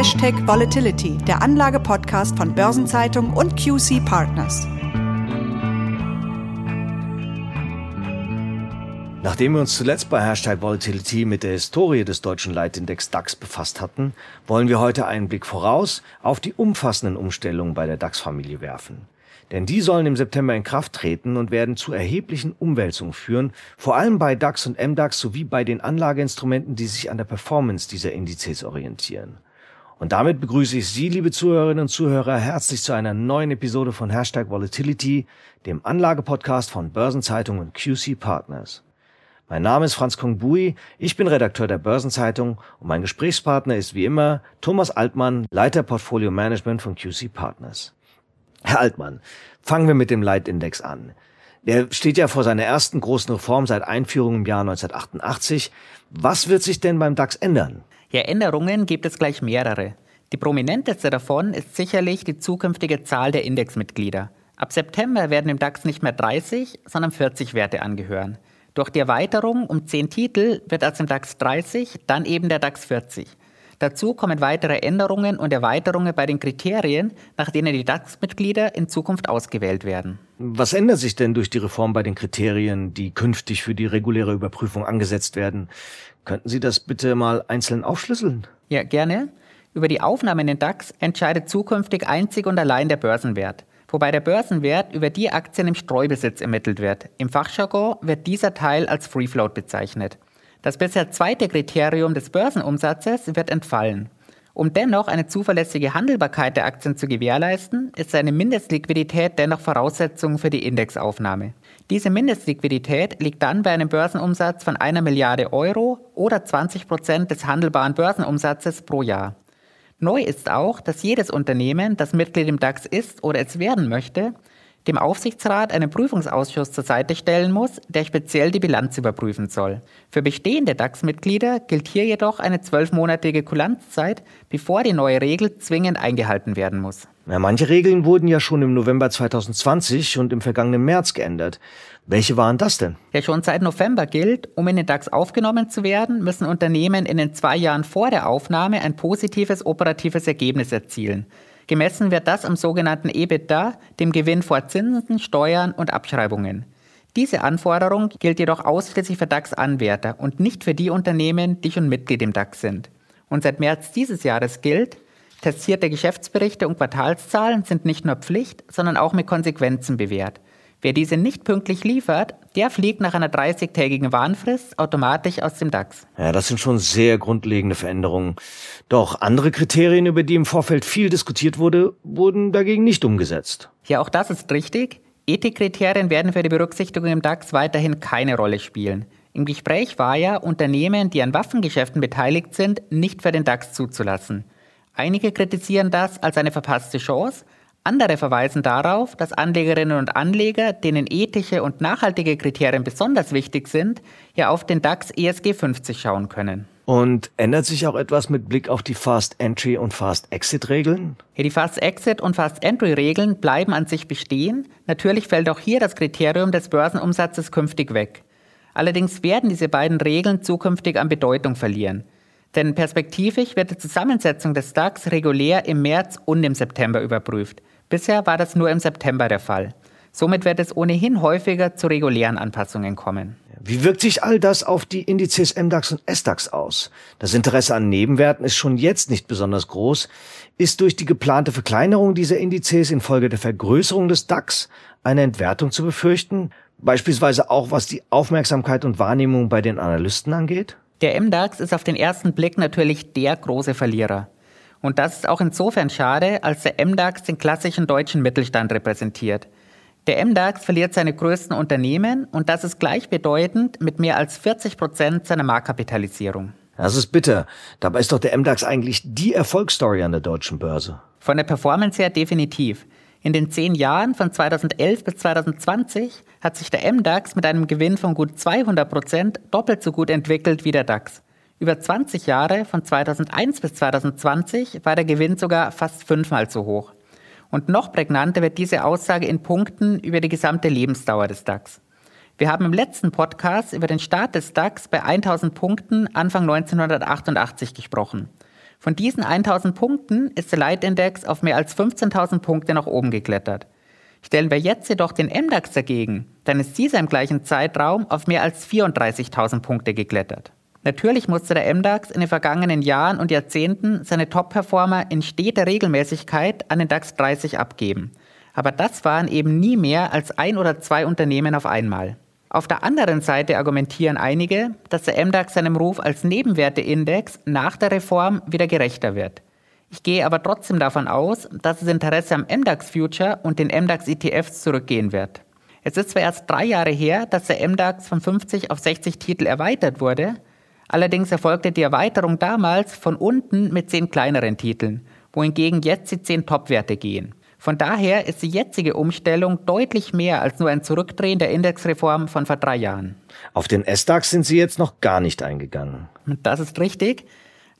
Hashtag Volatility, der Anlage-Podcast von Börsenzeitung und QC Partners. Nachdem wir uns zuletzt bei Hashtag Volatility mit der Historie des deutschen Leitindex DAX befasst hatten, wollen wir heute einen Blick voraus auf die umfassenden Umstellungen bei der DAX-Familie werfen. Denn die sollen im September in Kraft treten und werden zu erheblichen Umwälzungen führen, vor allem bei DAX und MDAX sowie bei den Anlageinstrumenten, die sich an der Performance dieser Indizes orientieren. Und damit begrüße ich Sie, liebe Zuhörerinnen und Zuhörer, herzlich zu einer neuen Episode von Hashtag Volatility, dem Anlagepodcast von Börsenzeitung und QC Partners. Mein Name ist Franz Kongbui, ich bin Redakteur der Börsenzeitung und mein Gesprächspartner ist wie immer Thomas Altmann, Leiter Portfolio Management von QC Partners. Herr Altmann, fangen wir mit dem Leitindex an. Der steht ja vor seiner ersten großen Reform seit Einführung im Jahr 1988. Was wird sich denn beim DAX ändern? Ja, Änderungen gibt es gleich mehrere. Die prominenteste davon ist sicherlich die zukünftige Zahl der Indexmitglieder. Ab September werden im DAX nicht mehr 30, sondern 40 Werte angehören. Durch die Erweiterung um 10 Titel wird als im DAX 30 dann eben der DAX 40. Dazu kommen weitere Änderungen und Erweiterungen bei den Kriterien, nach denen die DAX-Mitglieder in Zukunft ausgewählt werden. Was ändert sich denn durch die Reform bei den Kriterien, die künftig für die reguläre Überprüfung angesetzt werden? Könnten Sie das bitte mal einzeln aufschlüsseln? Ja, gerne. Über die Aufnahme in den DAX entscheidet zukünftig einzig und allein der Börsenwert. Wobei der Börsenwert über die Aktien im Streubesitz ermittelt wird. Im Fachjargon wird dieser Teil als Free Float bezeichnet. Das bisher zweite Kriterium des Börsenumsatzes wird entfallen. Um dennoch eine zuverlässige Handelbarkeit der Aktien zu gewährleisten, ist eine Mindestliquidität dennoch Voraussetzung für die Indexaufnahme. Diese Mindestliquidität liegt dann bei einem Börsenumsatz von einer Milliarde Euro oder 20 Prozent des handelbaren Börsenumsatzes pro Jahr. Neu ist auch, dass jedes Unternehmen, das Mitglied im DAX ist oder es werden möchte, dem Aufsichtsrat einen Prüfungsausschuss zur Seite stellen muss, der speziell die Bilanz überprüfen soll. Für bestehende DAX-Mitglieder gilt hier jedoch eine zwölfmonatige Kulanzzeit, bevor die neue Regel zwingend eingehalten werden muss. Ja, manche Regeln wurden ja schon im November 2020 und im vergangenen März geändert. Welche waren das denn? Ja, schon seit November gilt, um in den DAX aufgenommen zu werden, müssen Unternehmen in den zwei Jahren vor der Aufnahme ein positives operatives Ergebnis erzielen. Gemessen wird das am sogenannten EBITDA, dem Gewinn vor Zinsen, Steuern und Abschreibungen. Diese Anforderung gilt jedoch ausschließlich für DAX-Anwärter und nicht für die Unternehmen, die schon Mitglied im DAX sind. Und seit März dieses Jahres gilt, testierte Geschäftsberichte und Quartalszahlen sind nicht nur Pflicht, sondern auch mit Konsequenzen bewährt. Wer diese nicht pünktlich liefert, der fliegt nach einer 30-tägigen Warnfrist automatisch aus dem DAX. Ja, das sind schon sehr grundlegende Veränderungen. Doch andere Kriterien, über die im Vorfeld viel diskutiert wurde, wurden dagegen nicht umgesetzt. Ja, auch das ist richtig. Ethikkriterien werden für die Berücksichtigung im DAX weiterhin keine Rolle spielen. Im Gespräch war ja, Unternehmen, die an Waffengeschäften beteiligt sind, nicht für den DAX zuzulassen. Einige kritisieren das als eine verpasste Chance, andere verweisen darauf, dass Anlegerinnen und Anleger, denen ethische und nachhaltige Kriterien besonders wichtig sind, ja auf den DAX ESG 50 schauen können. Und ändert sich auch etwas mit Blick auf die Fast Entry und Fast Exit Regeln? Ja, die Fast Exit und Fast Entry Regeln bleiben an sich bestehen. Natürlich fällt auch hier das Kriterium des Börsenumsatzes künftig weg. Allerdings werden diese beiden Regeln zukünftig an Bedeutung verlieren. Denn perspektivisch wird die Zusammensetzung des DAX regulär im März und im September überprüft. Bisher war das nur im September der Fall. Somit wird es ohnehin häufiger zu regulären Anpassungen kommen. Wie wirkt sich all das auf die Indizes MDAX und SDAX aus? Das Interesse an Nebenwerten ist schon jetzt nicht besonders groß. Ist durch die geplante Verkleinerung dieser Indizes infolge der Vergrößerung des DAX eine Entwertung zu befürchten? Beispielsweise auch was die Aufmerksamkeit und Wahrnehmung bei den Analysten angeht? Der MDAX ist auf den ersten Blick natürlich der große Verlierer. Und das ist auch insofern schade, als der MDAX den klassischen deutschen Mittelstand repräsentiert. Der MDAX verliert seine größten Unternehmen und das ist gleichbedeutend mit mehr als 40 Prozent seiner Marktkapitalisierung. Das ist bitter. Dabei ist doch der MDAX eigentlich die Erfolgsstory an der deutschen Börse. Von der Performance her definitiv. In den zehn Jahren von 2011 bis 2020 hat sich der MDAX mit einem Gewinn von gut 200 Prozent doppelt so gut entwickelt wie der DAX. Über 20 Jahre, von 2001 bis 2020, war der Gewinn sogar fast fünfmal so hoch. Und noch prägnanter wird diese Aussage in Punkten über die gesamte Lebensdauer des DAX. Wir haben im letzten Podcast über den Start des DAX bei 1000 Punkten Anfang 1988 gesprochen. Von diesen 1000 Punkten ist der Leitindex auf mehr als 15.000 Punkte nach oben geklettert. Stellen wir jetzt jedoch den MDAX dagegen, dann ist dieser im gleichen Zeitraum auf mehr als 34.000 Punkte geklettert. Natürlich musste der MDAX in den vergangenen Jahren und Jahrzehnten seine Top-Performer in steter Regelmäßigkeit an den DAX 30 abgeben. Aber das waren eben nie mehr als ein oder zwei Unternehmen auf einmal. Auf der anderen Seite argumentieren einige, dass der MDAX seinem Ruf als Nebenwerteindex nach der Reform wieder gerechter wird. Ich gehe aber trotzdem davon aus, dass das Interesse am MDAX Future und den MDAX ETFs zurückgehen wird. Es ist zwar erst drei Jahre her, dass der MDAX von 50 auf 60 Titel erweitert wurde, allerdings erfolgte die Erweiterung damals von unten mit zehn kleineren Titeln, wohingegen jetzt die zehn Topwerte gehen. Von daher ist die jetzige Umstellung deutlich mehr als nur ein Zurückdrehen der Indexreform von vor drei Jahren. Auf den S-DAX sind Sie jetzt noch gar nicht eingegangen. Das ist richtig,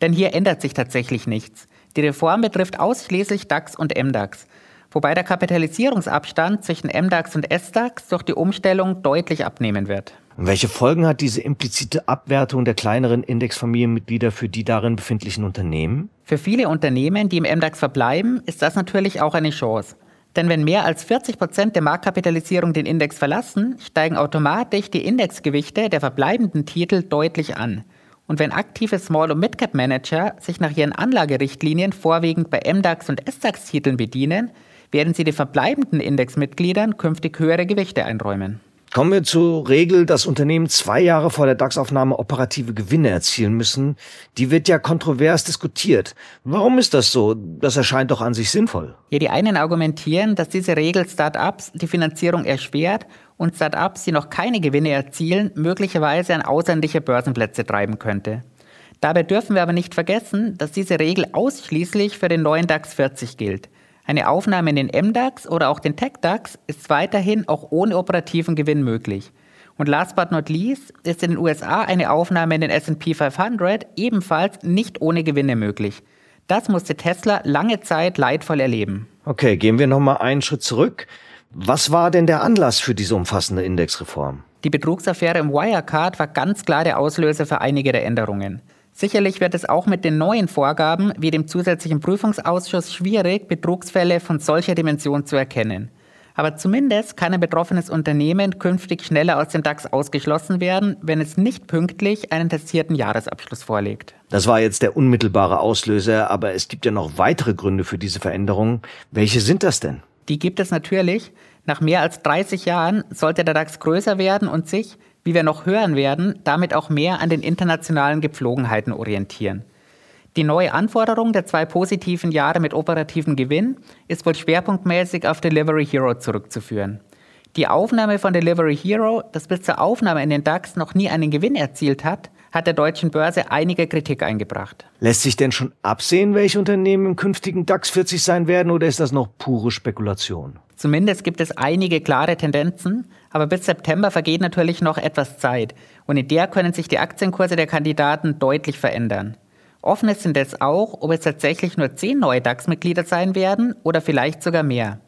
denn hier ändert sich tatsächlich nichts. Die Reform betrifft ausschließlich DAX und MDAX, wobei der Kapitalisierungsabstand zwischen MDAX und S-DAX durch die Umstellung deutlich abnehmen wird. Welche Folgen hat diese implizite Abwertung der kleineren Indexfamilienmitglieder für die darin befindlichen Unternehmen? Für viele Unternehmen, die im MDAX verbleiben, ist das natürlich auch eine Chance. Denn wenn mehr als 40 Prozent der Marktkapitalisierung den Index verlassen, steigen automatisch die Indexgewichte der verbleibenden Titel deutlich an. Und wenn aktive Small- und Midcap-Manager sich nach ihren Anlagerichtlinien vorwiegend bei MDAX und SDAX-Titeln bedienen, werden sie den verbleibenden Indexmitgliedern künftig höhere Gewichte einräumen. Kommen wir zur Regel, dass Unternehmen zwei Jahre vor der DAX-Aufnahme operative Gewinne erzielen müssen. Die wird ja kontrovers diskutiert. Warum ist das so? Das erscheint doch an sich sinnvoll. Ja, die einen argumentieren, dass diese Regel Start-ups die Finanzierung erschwert und Start-ups, die noch keine Gewinne erzielen, möglicherweise an ausländische Börsenplätze treiben könnte. Dabei dürfen wir aber nicht vergessen, dass diese Regel ausschließlich für den neuen DAX 40 gilt. Eine Aufnahme in den MDAX oder auch den TechDAX ist weiterhin auch ohne operativen Gewinn möglich. Und last but not least ist in den USA eine Aufnahme in den S&P 500 ebenfalls nicht ohne Gewinne möglich. Das musste Tesla lange Zeit leidvoll erleben. Okay, gehen wir nochmal einen Schritt zurück. Was war denn der Anlass für diese umfassende Indexreform? Die Betrugsaffäre im Wirecard war ganz klar der Auslöser für einige der Änderungen. Sicherlich wird es auch mit den neuen Vorgaben wie dem zusätzlichen Prüfungsausschuss schwierig, Betrugsfälle von solcher Dimension zu erkennen. Aber zumindest kann ein betroffenes Unternehmen künftig schneller aus dem DAX ausgeschlossen werden, wenn es nicht pünktlich einen testierten Jahresabschluss vorlegt. Das war jetzt der unmittelbare Auslöser, aber es gibt ja noch weitere Gründe für diese Veränderungen. Welche sind das denn? Die gibt es natürlich. Nach mehr als 30 Jahren sollte der DAX größer werden und sich, wie wir noch hören werden, damit auch mehr an den internationalen Gepflogenheiten orientieren. Die neue Anforderung der zwei positiven Jahre mit operativen Gewinn ist wohl schwerpunktmäßig auf Delivery Hero zurückzuführen. Die Aufnahme von Delivery Hero, das bis zur Aufnahme in den DAX noch nie einen Gewinn erzielt hat, hat der deutschen Börse einige Kritik eingebracht. Lässt sich denn schon absehen, welche Unternehmen im künftigen DAX 40 sein werden oder ist das noch pure Spekulation? Zumindest gibt es einige klare Tendenzen, aber bis September vergeht natürlich noch etwas Zeit und in der können sich die Aktienkurse der Kandidaten deutlich verändern. Offen ist indes auch, ob es tatsächlich nur zehn neue DAX-Mitglieder sein werden oder vielleicht sogar mehr.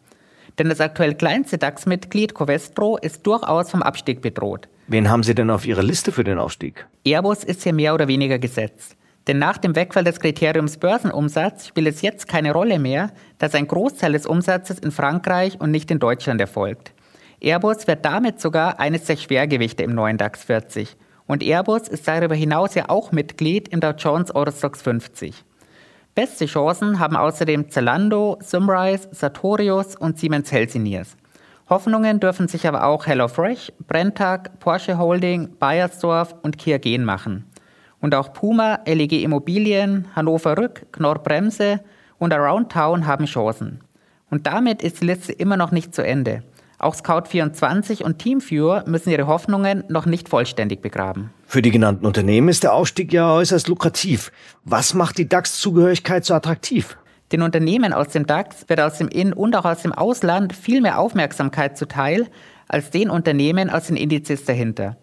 Denn das aktuell kleinste DAX-Mitglied Covestro ist durchaus vom Abstieg bedroht. Wen haben Sie denn auf Ihrer Liste für den Aufstieg? Airbus ist hier mehr oder weniger gesetzt. Denn nach dem Wegfall des Kriteriums Börsenumsatz spielt es jetzt keine Rolle mehr, dass ein Großteil des Umsatzes in Frankreich und nicht in Deutschland erfolgt. Airbus wird damit sogar eines der Schwergewichte im neuen DAX 40. Und Airbus ist darüber hinaus ja auch Mitglied im Dow Jones Eurostox 50. Beste Chancen haben außerdem Zalando, Symrise, Sartorius und Siemens Healthineers. Hoffnungen dürfen sich aber auch HelloFresh, Brenntag, Porsche Holding, Bayersdorf und Kia Gen machen. Und auch Puma, LEG Immobilien, Hannover Rück, Knorr Bremse und Around Town haben Chancen. Und damit ist die Liste immer noch nicht zu Ende. Auch Scout24 und Teamviewer müssen ihre Hoffnungen noch nicht vollständig begraben. Für die genannten Unternehmen ist der Aufstieg ja äußerst lukrativ. Was macht die DAX-Zugehörigkeit so attraktiv? Den Unternehmen aus dem DAX wird aus dem In- und auch aus dem Ausland viel mehr Aufmerksamkeit zuteil als den Unternehmen aus den Indizes dahinter.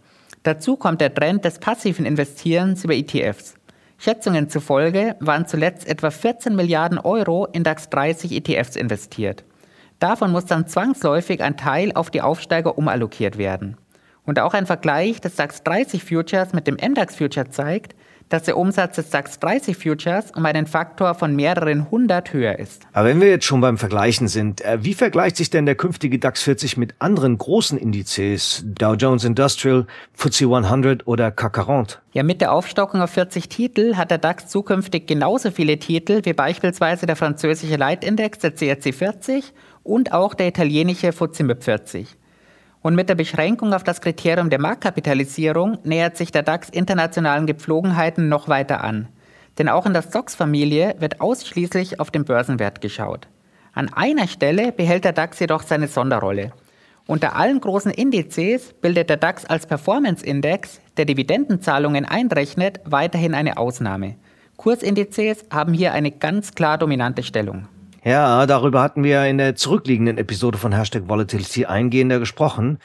Dazu kommt der Trend des passiven Investierens über ETFs. Schätzungen zufolge waren zuletzt etwa 14 Milliarden Euro in DAX 30 ETFs investiert. Davon muss dann zwangsläufig ein Teil auf die Aufsteiger umallokiert werden. Und auch ein Vergleich des DAX 30 Futures mit dem MDAX Future zeigt, dass der Umsatz des DAX 30 Futures um einen Faktor von mehreren hundert höher ist. Aber wenn wir jetzt schon beim Vergleichen sind, äh, wie vergleicht sich denn der künftige DAX 40 mit anderen großen Indizes, Dow Jones Industrial, FTSE 100 oder CAC 40? Ja, mit der Aufstockung auf 40 Titel hat der DAX zukünftig genauso viele Titel wie beispielsweise der französische Leitindex, der CAC 40 und auch der italienische FTSE MIP 40. Und mit der Beschränkung auf das Kriterium der Marktkapitalisierung nähert sich der DAX internationalen Gepflogenheiten noch weiter an. Denn auch in der Stocks-Familie wird ausschließlich auf den Börsenwert geschaut. An einer Stelle behält der DAX jedoch seine Sonderrolle. Unter allen großen Indizes bildet der DAX als Performance-Index, der Dividendenzahlungen einrechnet, weiterhin eine Ausnahme. Kursindizes haben hier eine ganz klar dominante Stellung. Ja, darüber hatten wir in der zurückliegenden Episode von Hashtag Volatility eingehender gesprochen.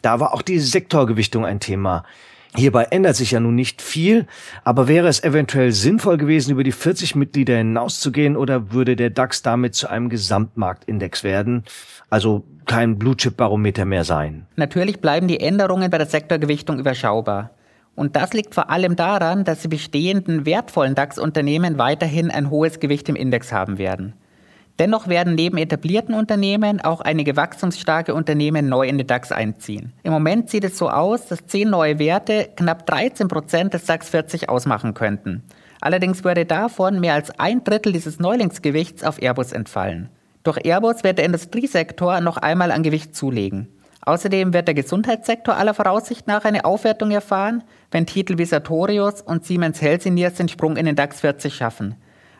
Da war auch die Sektorgewichtung ein Thema. Hierbei ändert sich ja nun nicht viel, aber wäre es eventuell sinnvoll gewesen, über die 40 Mitglieder hinauszugehen oder würde der DAX damit zu einem Gesamtmarktindex werden? Also kein Blue-Chip-Barometer mehr sein. Natürlich bleiben die Änderungen bei der Sektorgewichtung überschaubar. Und das liegt vor allem daran, dass die bestehenden wertvollen DAX-Unternehmen weiterhin ein hohes Gewicht im Index haben werden. Dennoch werden neben etablierten Unternehmen auch einige wachstumsstarke Unternehmen neu in den DAX einziehen. Im Moment sieht es so aus, dass zehn neue Werte knapp 13 Prozent des DAX 40 ausmachen könnten. Allerdings würde davon mehr als ein Drittel dieses Neulingsgewichts auf Airbus entfallen. Durch Airbus wird der Industriesektor noch einmal an Gewicht zulegen. Außerdem wird der Gesundheitssektor aller Voraussicht nach eine Aufwertung erfahren, wenn Titel wie Sartorius und Siemens Healthineers den Sprung in den DAX 40 schaffen.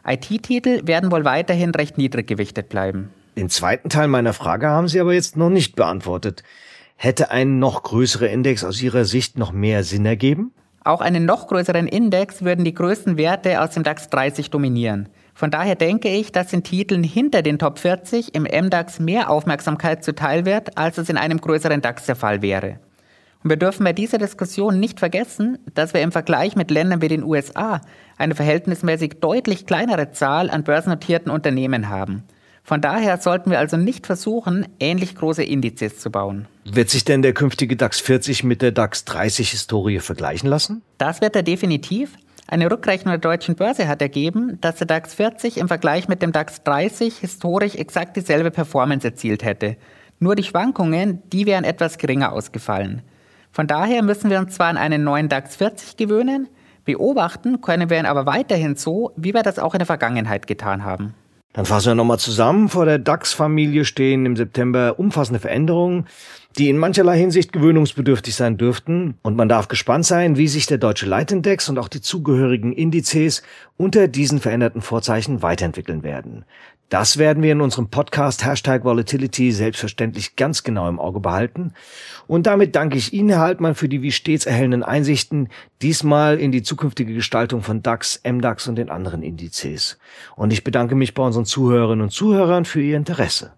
IT-Titel werden wohl weiterhin recht niedrig gewichtet bleiben. Den zweiten Teil meiner Frage haben Sie aber jetzt noch nicht beantwortet. Hätte ein noch größerer Index aus Ihrer Sicht noch mehr Sinn ergeben? Auch einen noch größeren Index würden die größten Werte aus dem DAX 30 dominieren. Von daher denke ich, dass den Titeln hinter den Top 40 im MDAX mehr Aufmerksamkeit zuteil wird, als es in einem größeren DAX der Fall wäre. Und wir dürfen bei dieser Diskussion nicht vergessen, dass wir im Vergleich mit Ländern wie den USA eine verhältnismäßig deutlich kleinere Zahl an börsennotierten Unternehmen haben. Von daher sollten wir also nicht versuchen, ähnlich große Indizes zu bauen. Wird sich denn der künftige DAX 40 mit der DAX 30 Historie vergleichen lassen? Das wird er definitiv. Eine Rückrechnung der deutschen Börse hat ergeben, dass der DAX 40 im Vergleich mit dem DAX 30 historisch exakt dieselbe Performance erzielt hätte. Nur die Schwankungen, die wären etwas geringer ausgefallen. Von daher müssen wir uns zwar an einen neuen DAX 40 gewöhnen, beobachten können wir ihn aber weiterhin so, wie wir das auch in der Vergangenheit getan haben. Dann fassen wir nochmal zusammen. Vor der DAX-Familie stehen im September umfassende Veränderungen, die in mancherlei Hinsicht gewöhnungsbedürftig sein dürften. Und man darf gespannt sein, wie sich der deutsche Leitindex und auch die zugehörigen Indizes unter diesen veränderten Vorzeichen weiterentwickeln werden. Das werden wir in unserem Podcast Hashtag Volatility selbstverständlich ganz genau im Auge behalten. Und damit danke ich Ihnen, Herr Haltmann, für die wie stets erhellenden Einsichten, diesmal in die zukünftige Gestaltung von DAX, MDAX und den anderen Indizes. Und ich bedanke mich bei unseren Zuhörerinnen und Zuhörern für Ihr Interesse.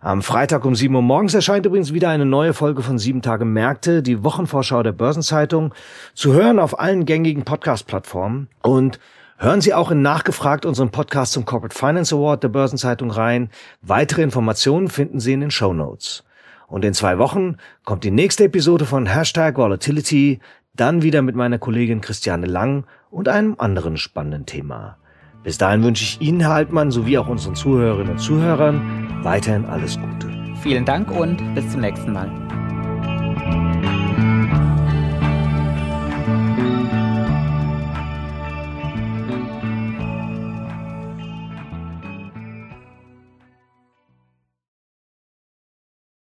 Am Freitag um 7 Uhr morgens erscheint übrigens wieder eine neue Folge von 7 Tage Märkte, die Wochenvorschau der Börsenzeitung, zu hören auf allen gängigen Podcast-Plattformen und Hören Sie auch in Nachgefragt unseren Podcast zum Corporate Finance Award der Börsenzeitung rein. Weitere Informationen finden Sie in den Show Notes. Und in zwei Wochen kommt die nächste Episode von Hashtag Volatility, dann wieder mit meiner Kollegin Christiane Lang und einem anderen spannenden Thema. Bis dahin wünsche ich Ihnen, Herr Altmann, sowie auch unseren Zuhörerinnen und Zuhörern weiterhin alles Gute. Vielen Dank und bis zum nächsten Mal.